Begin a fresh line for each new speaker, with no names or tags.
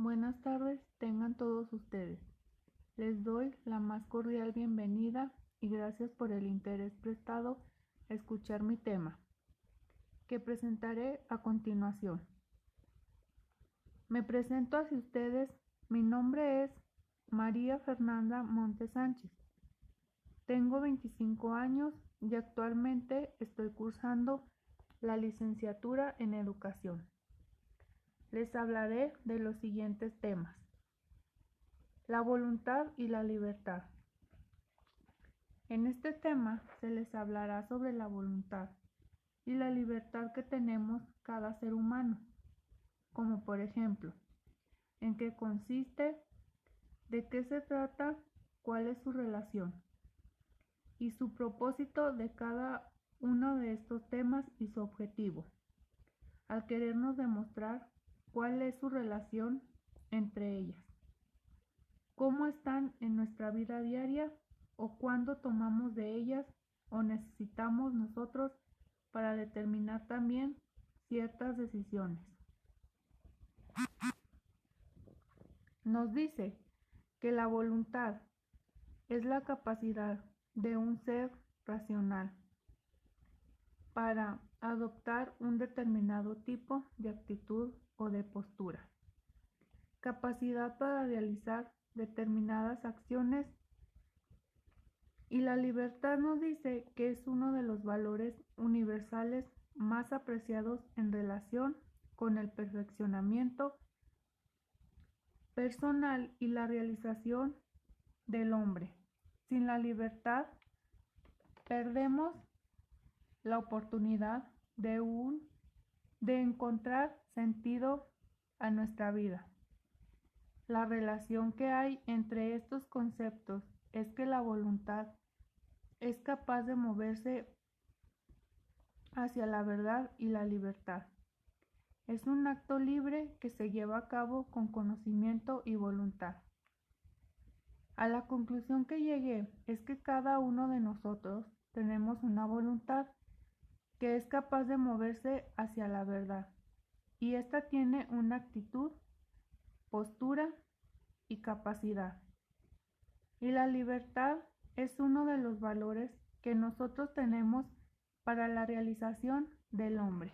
buenas tardes tengan todos ustedes. Les doy la más cordial bienvenida y gracias por el interés prestado a escuchar mi tema, que presentaré a continuación. Me presento hacia ustedes, mi nombre es María Fernanda Montes Sánchez. Tengo 25 años y actualmente estoy cursando la licenciatura en educación les hablaré de los siguientes temas. La voluntad y la libertad. En este tema se les hablará sobre la voluntad y la libertad que tenemos cada ser humano, como por ejemplo, en qué consiste, de qué se trata, cuál es su relación y su propósito de cada uno de estos temas y su objetivo, al querernos demostrar cuál es su relación entre ellas, cómo están en nuestra vida diaria o cuándo tomamos de ellas o necesitamos nosotros para determinar también ciertas decisiones. Nos dice que la voluntad es la capacidad de un ser racional para adoptar un determinado tipo de actitud o de postura. Capacidad para realizar determinadas acciones y la libertad nos dice que es uno de los valores universales más apreciados en relación con el perfeccionamiento personal y la realización del hombre. Sin la libertad perdemos la oportunidad de un de encontrar sentido a nuestra vida. La relación que hay entre estos conceptos es que la voluntad es capaz de moverse hacia la verdad y la libertad. Es un acto libre que se lleva a cabo con conocimiento y voluntad. A la conclusión que llegué es que cada uno de nosotros tenemos una voluntad que es capaz de moverse hacia la verdad. Y esta tiene una actitud, postura y capacidad. Y la libertad es uno de los valores que nosotros tenemos para la realización del hombre.